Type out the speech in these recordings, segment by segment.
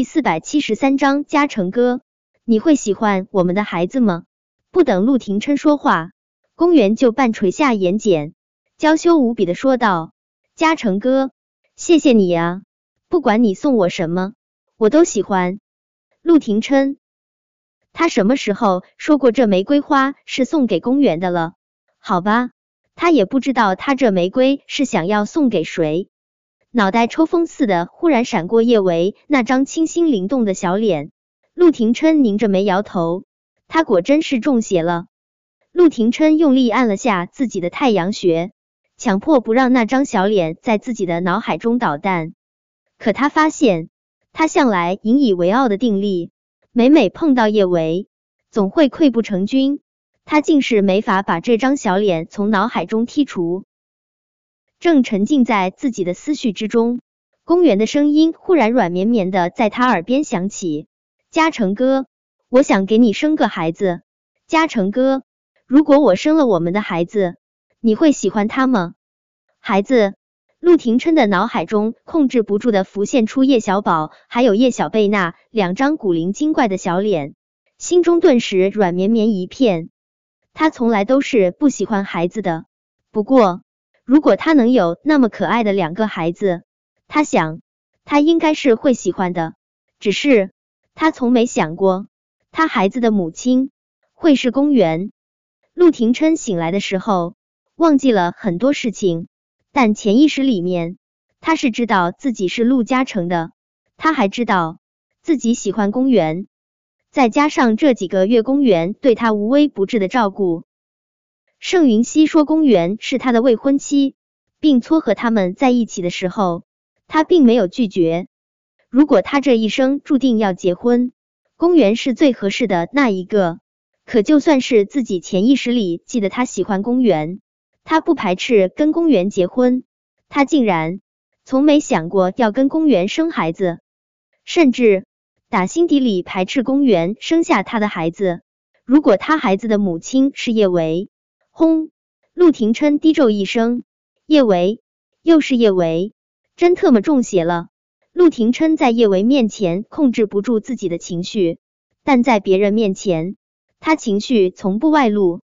第四百七十三章，嘉诚哥，你会喜欢我们的孩子吗？不等陆廷琛说话，公园就半垂下眼睑，娇羞无比的说道：“嘉诚哥，谢谢你啊，不管你送我什么，我都喜欢。”陆廷琛，他什么时候说过这玫瑰花是送给公园的了？好吧，他也不知道他这玫瑰是想要送给谁。脑袋抽风似的，忽然闪过叶维那张清新灵动的小脸。陆廷琛拧着眉摇头，他果真是中邪了。陆廷琛用力按了下自己的太阳穴，强迫不让那张小脸在自己的脑海中捣蛋。可他发现，他向来引以为傲的定力，每每碰到叶维，总会溃不成军。他竟是没法把这张小脸从脑海中剔除。正沉浸在自己的思绪之中，公园的声音忽然软绵绵的在他耳边响起：“嘉诚哥，我想给你生个孩子。嘉诚哥，如果我生了我们的孩子，你会喜欢他吗？”孩子，陆廷琛的脑海中控制不住的浮现出叶小宝还有叶小贝那两张古灵精怪的小脸，心中顿时软绵绵一片。他从来都是不喜欢孩子的，不过。如果他能有那么可爱的两个孩子，他想他应该是会喜欢的。只是他从没想过，他孩子的母亲会是公园。陆廷琛醒来的时候，忘记了很多事情，但潜意识里面他是知道自己是陆嘉诚的。他还知道自己喜欢公园，再加上这几个月公园对他无微不至的照顾。盛云熙说：“公园是他的未婚妻，并撮合他们在一起的时候，他并没有拒绝。如果他这一生注定要结婚，公园是最合适的那一个。可就算是自己潜意识里记得他喜欢公园，他不排斥跟公园结婚。他竟然从没想过要跟公园生孩子，甚至打心底里排斥公园生下他的孩子。如果他孩子的母亲是叶维。”轰！陆廷琛低咒一声：“叶维，又是叶维，真特么中邪了。”陆廷琛在叶维面前控制不住自己的情绪，但在别人面前，他情绪从不外露，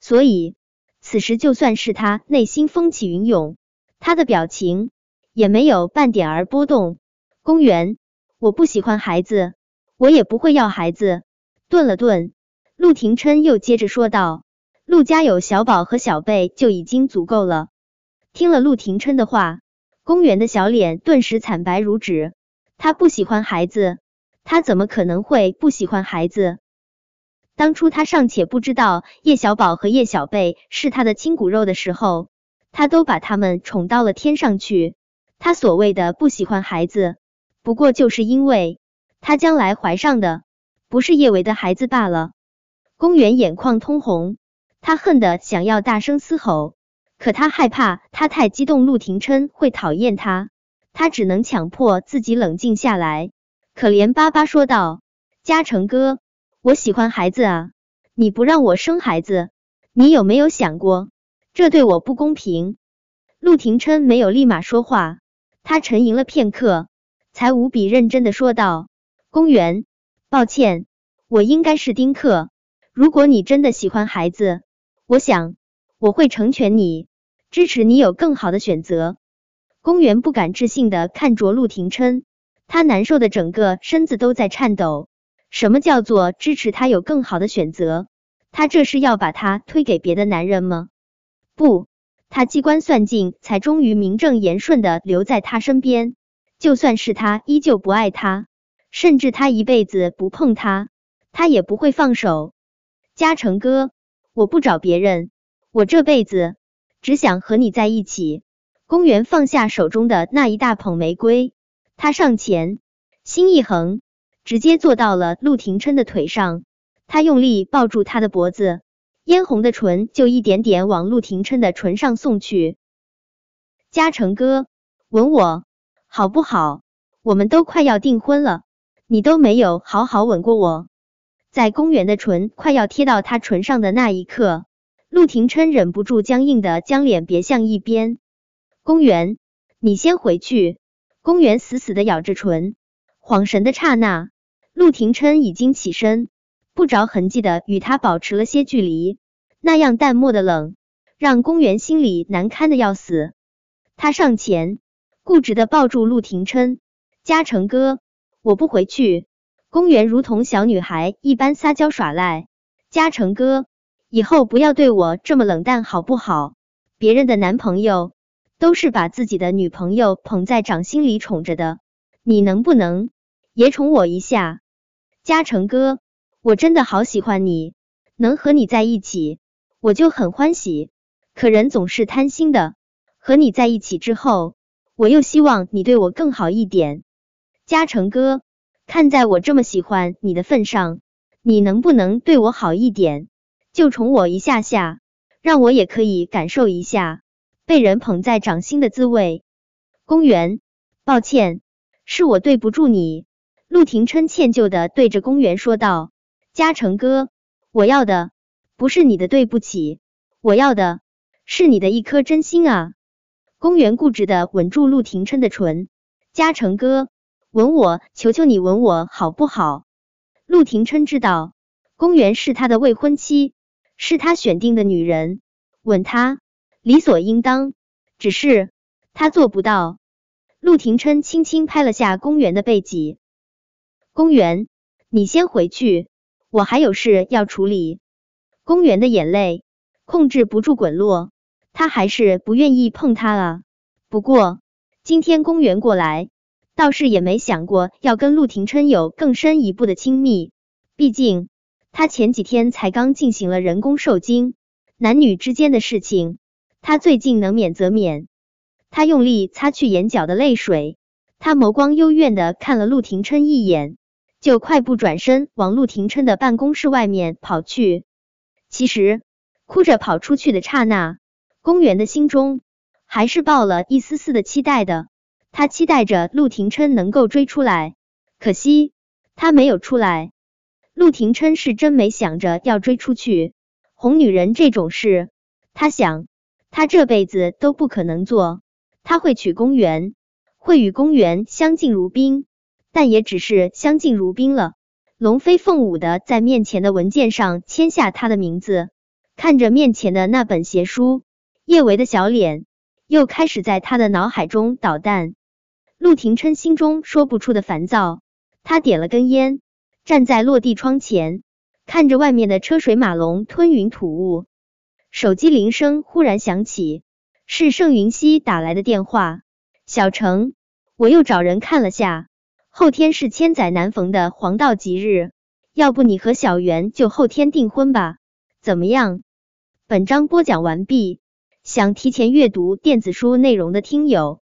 所以此时就算是他内心风起云涌，他的表情也没有半点儿波动。公园，我不喜欢孩子，我也不会要孩子。顿了顿，陆廷琛又接着说道。陆家有小宝和小贝就已经足够了。听了陆廷琛的话，公园的小脸顿时惨白如纸。他不喜欢孩子，他怎么可能会不喜欢孩子？当初他尚且不知道叶小宝和叶小贝是他的亲骨肉的时候，他都把他们宠到了天上去。他所谓的不喜欢孩子，不过就是因为他将来怀上的不是叶维的孩子罢了。公园眼眶通红。他恨得想要大声嘶吼，可他害怕他太激动，陆廷琛会讨厌他，他只能强迫自己冷静下来，可怜巴巴说道：“嘉诚哥，我喜欢孩子啊，你不让我生孩子，你有没有想过这对我不公平？”陆廷琛没有立马说话，他沉吟了片刻，才无比认真的说道：“公园，抱歉，我应该是丁克。如果你真的喜欢孩子。”我想我会成全你，支持你有更好的选择。公园不敢置信的看着陆廷琛，他难受的整个身子都在颤抖。什么叫做支持他有更好的选择？他这是要把他推给别的男人吗？不，他机关算尽，才终于名正言顺的留在他身边。就算是他依旧不爱他，甚至他一辈子不碰他，他也不会放手。嘉诚哥。我不找别人，我这辈子只想和你在一起。公园放下手中的那一大捧玫瑰，他上前，心一横，直接坐到了陆廷琛的腿上。他用力抱住他的脖子，嫣红的唇就一点点往陆廷琛的唇上送去。嘉诚哥，吻我好不好？我们都快要订婚了，你都没有好好吻过我。在公园的唇快要贴到他唇上的那一刻，陆廷琛忍不住僵硬的将脸别向一边。公园，你先回去。公园死死的咬着唇，恍神的刹那，陆廷琛已经起身，不着痕迹的与他保持了些距离。那样淡漠的冷，让公园心里难堪的要死。他上前，固执的抱住陆廷琛：“嘉诚哥，我不回去。”公园如同小女孩一般撒娇耍赖：“嘉诚哥，以后不要对我这么冷淡好不好？别人的男朋友都是把自己的女朋友捧在掌心里宠着的，你能不能也宠我一下？嘉诚哥，我真的好喜欢你，能和你在一起，我就很欢喜。可人总是贪心的。”和你在一起之后，我又希望你对我更好一点。嘉诚哥，看在我这么喜欢你的份上，你能不能对我好一点，就宠我一下下，让我也可以感受一下被人捧在掌心的滋味。公园，抱歉，是我对不住你。陆廷琛歉疚的对着公园说道：“嘉诚哥，我要的不是你的对不起，我要的是你的一颗真心啊。”公园固执的吻住陆廷琛的唇，嘉诚哥，吻我，求求你吻我好不好？陆廷琛知道公园是他的未婚妻，是他选定的女人，吻他理所应当，只是他做不到。陆廷琛轻轻拍了下公园的背脊，公园，你先回去，我还有事要处理。公园的眼泪控制不住滚落。他还是不愿意碰他啊。不过今天公园过来，倒是也没想过要跟陆廷琛有更深一步的亲密。毕竟他前几天才刚进行了人工受精，男女之间的事情，他最近能免则免。他用力擦去眼角的泪水，他眸光幽怨的看了陆廷琛一眼，就快步转身往陆廷琛的办公室外面跑去。其实哭着跑出去的刹那。公园的心中还是抱了一丝丝的期待的，他期待着陆廷琛能够追出来，可惜他没有出来。陆廷琛是真没想着要追出去，哄女人这种事，他想他这辈子都不可能做。他会娶公园，会与公园相敬如宾，但也只是相敬如宾了。龙飞凤舞的在面前的文件上签下他的名字，看着面前的那本邪书。叶维的小脸又开始在他的脑海中捣蛋，陆廷琛心中说不出的烦躁。他点了根烟，站在落地窗前，看着外面的车水马龙、吞云吐雾。手机铃声忽然响起，是盛云熙打来的电话。小程，我又找人看了下，后天是千载难逢的黄道吉日，要不你和小袁就后天订婚吧？怎么样？本章播讲完毕。想提前阅读电子书内容的听友，